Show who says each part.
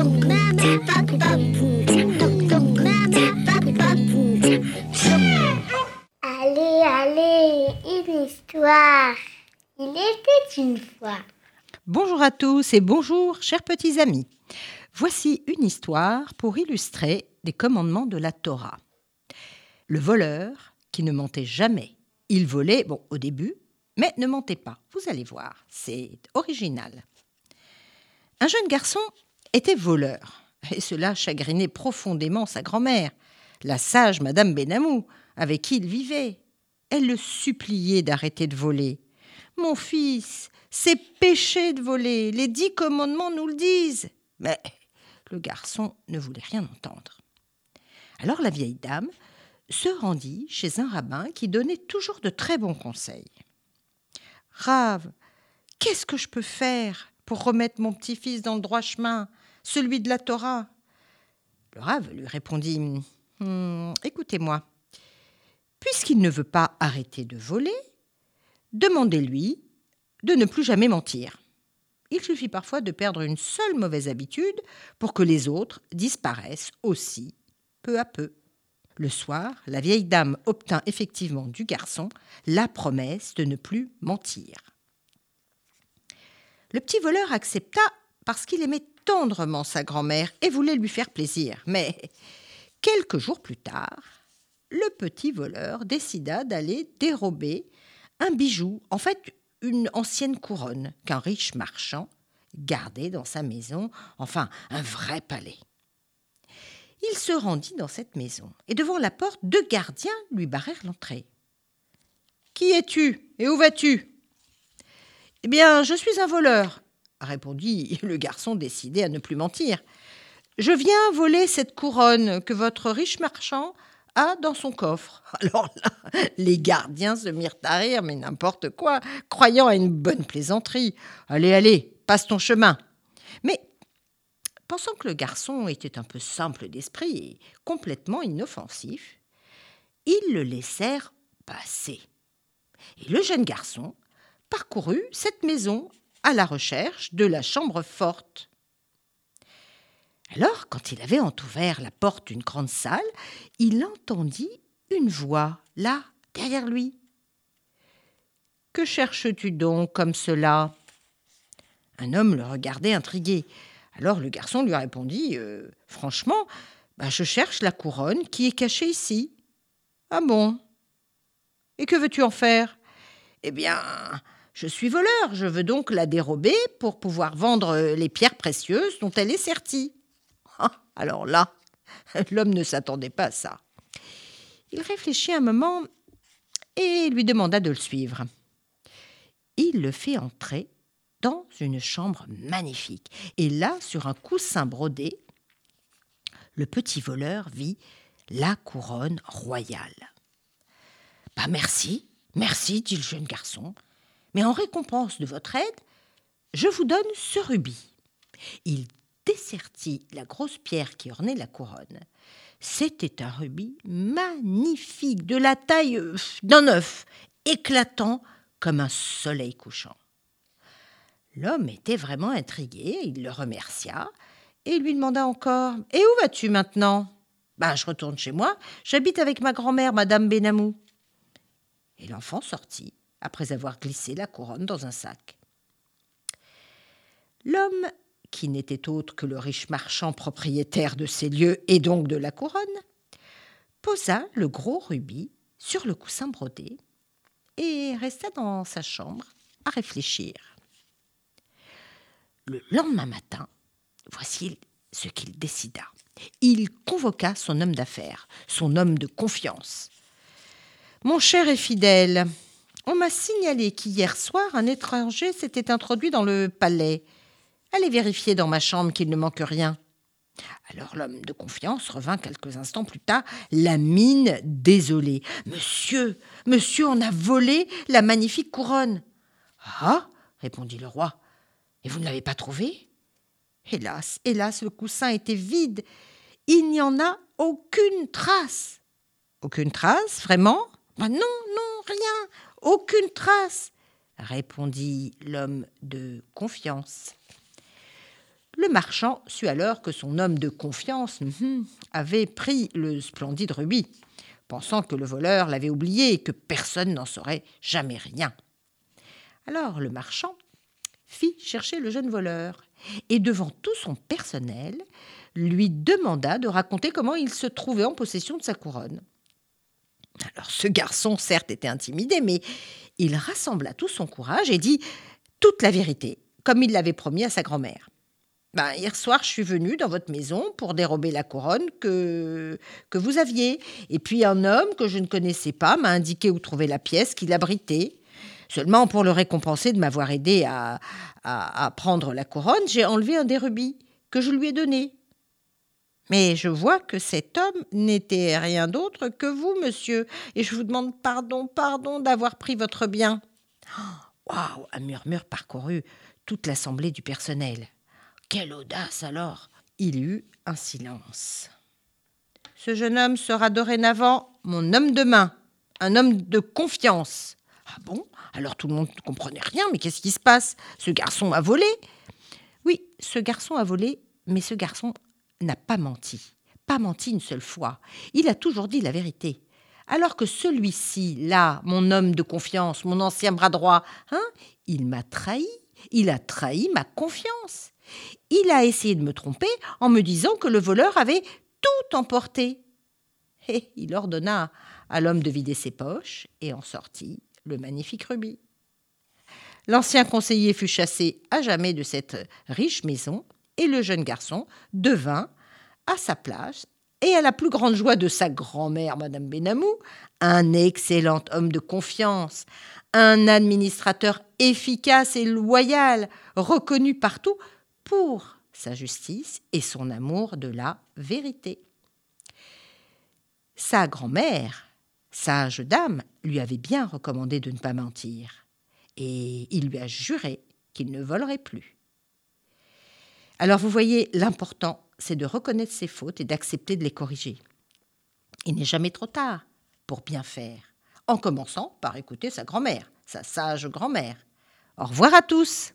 Speaker 1: Allez, allez, une histoire. Il était une fois.
Speaker 2: Bonjour à tous et bonjour, chers petits amis. Voici une histoire pour illustrer les commandements de la Torah. Le voleur qui ne mentait jamais. Il volait, bon, au début, mais ne mentait pas. Vous allez voir, c'est original. Un jeune garçon était voleur, et cela chagrinait profondément sa grand-mère, la sage Madame Benamou, avec qui il vivait. Elle le suppliait d'arrêter de voler. Mon fils, c'est péché de voler, les dix commandements nous le disent. Mais le garçon ne voulait rien entendre. Alors la vieille dame se rendit chez un rabbin qui donnait toujours de très bons conseils. Rave, qu'est-ce que je peux faire pour remettre mon petit-fils dans le droit chemin, celui de la Torah Le rave lui répondit Hum, Écoutez-moi, puisqu'il ne veut pas arrêter de voler, demandez-lui de ne plus jamais mentir. Il suffit parfois de perdre une seule mauvaise habitude pour que les autres disparaissent aussi, peu à peu. Le soir, la vieille dame obtint effectivement du garçon la promesse de ne plus mentir. Le petit voleur accepta parce qu'il aimait tendrement sa grand-mère et voulait lui faire plaisir. Mais quelques jours plus tard, le petit voleur décida d'aller dérober un bijou, en fait une ancienne couronne qu'un riche marchand gardait dans sa maison, enfin un vrai palais. Il se rendit dans cette maison, et devant la porte, deux gardiens lui barrèrent l'entrée. Qui es-tu et où vas-tu Eh bien, je suis un voleur, répondit le garçon décidé à ne plus mentir. Je viens voler cette couronne que votre riche marchand a dans son coffre. Alors là, les gardiens se mirent à rire, mais n'importe quoi, croyant à une bonne plaisanterie. Allez, allez, passe ton chemin. Mais Pensant que le garçon était un peu simple d'esprit et complètement inoffensif, ils le laissèrent passer. Et le jeune garçon parcourut cette maison à la recherche de la chambre forte. Alors, quand il avait entrouvert la porte d'une grande salle, il entendit une voix, là, derrière lui. Que cherches-tu donc comme cela? Un homme le regardait intrigué. Alors le garçon lui répondit euh, Franchement, bah, je cherche la couronne qui est cachée ici. Ah bon? Et que veux-tu en faire Eh bien, je suis voleur, je veux donc la dérober pour pouvoir vendre les pierres précieuses dont elle est sertie. Ah, alors là, l'homme ne s'attendait pas à ça. Il réfléchit un moment et lui demanda de le suivre. Il le fit entrer dans une chambre magnifique. Et là, sur un coussin brodé, le petit voleur vit la couronne royale. Bah merci, merci, dit le jeune garçon, mais en récompense de votre aide, je vous donne ce rubis. Il dessertit la grosse pierre qui ornait la couronne. C'était un rubis magnifique, de la taille d'un œuf, éclatant comme un soleil couchant. L'homme était vraiment intrigué, il le remercia et lui demanda encore Et où vas-tu maintenant? Ben, je retourne chez moi, j'habite avec ma grand-mère, Madame Benamou. Et l'enfant sortit, après avoir glissé la couronne dans un sac. L'homme, qui n'était autre que le riche marchand propriétaire de ces lieux et donc de la couronne, posa le gros rubis sur le coussin brodé et resta dans sa chambre à réfléchir. Le lendemain matin, voici ce qu'il décida. Il convoqua son homme d'affaires, son homme de confiance. Mon cher et fidèle, on m'a signalé qu'hier soir un étranger s'était introduit dans le palais. Allez vérifier dans ma chambre qu'il ne manque rien. Alors l'homme de confiance revint quelques instants plus tard, la mine désolée. Monsieur, monsieur, on a volé la magnifique couronne. Ah répondit le roi. Et vous ne l'avez pas trouvé? Hélas, hélas, le coussin était vide. Il n'y en a aucune trace. Aucune trace, vraiment? Ben Non, non, rien, aucune trace, répondit l'homme de confiance. Le marchand sut alors que son homme de confiance hum, avait pris le splendide rubis, pensant que le voleur l'avait oublié et que personne n'en saurait jamais rien. Alors le marchand fit chercher le jeune voleur et devant tout son personnel lui demanda de raconter comment il se trouvait en possession de sa couronne. Alors ce garçon, certes, était intimidé, mais il rassembla tout son courage et dit toute la vérité, comme il l'avait promis à sa grand-mère. Ben, hier soir, je suis venu dans votre maison pour dérober la couronne que, que vous aviez. Et puis un homme que je ne connaissais pas m'a indiqué où trouver la pièce qu'il abritait. Seulement pour le récompenser de m'avoir aidé à, à, à, prendre la couronne, j'ai enlevé un des rubis que je lui ai donné. Mais je vois que cet homme n'était rien d'autre que vous, monsieur, et je vous demande pardon, pardon d'avoir pris votre bien. Waouh Un murmure parcourut toute l'assemblée du personnel. Quelle audace alors Il y eut un silence. Ce jeune homme sera dorénavant mon homme de main, un homme de confiance. Ah bon? Alors tout le monde ne comprenait rien, mais qu'est-ce qui se passe? Ce garçon a volé? Oui, ce garçon a volé, mais ce garçon n'a pas menti. Pas menti une seule fois. Il a toujours dit la vérité. Alors que celui-ci, là, mon homme de confiance, mon ancien bras droit, hein, il m'a trahi. Il a trahi ma confiance. Il a essayé de me tromper en me disant que le voleur avait tout emporté. Et il ordonna à l'homme de vider ses poches et en sortit le magnifique rubis. L'ancien conseiller fut chassé à jamais de cette riche maison et le jeune garçon devint, à sa place, et à la plus grande joie de sa grand-mère, Madame Benamou, un excellent homme de confiance, un administrateur efficace et loyal, reconnu partout pour sa justice et son amour de la vérité. Sa grand-mère, sage dame, lui avait bien recommandé de ne pas mentir, et il lui a juré qu'il ne volerait plus. Alors vous voyez, l'important, c'est de reconnaître ses fautes et d'accepter de les corriger. Il n'est jamais trop tard pour bien faire, en commençant par écouter sa grand-mère, sa sage grand-mère. Au revoir à tous.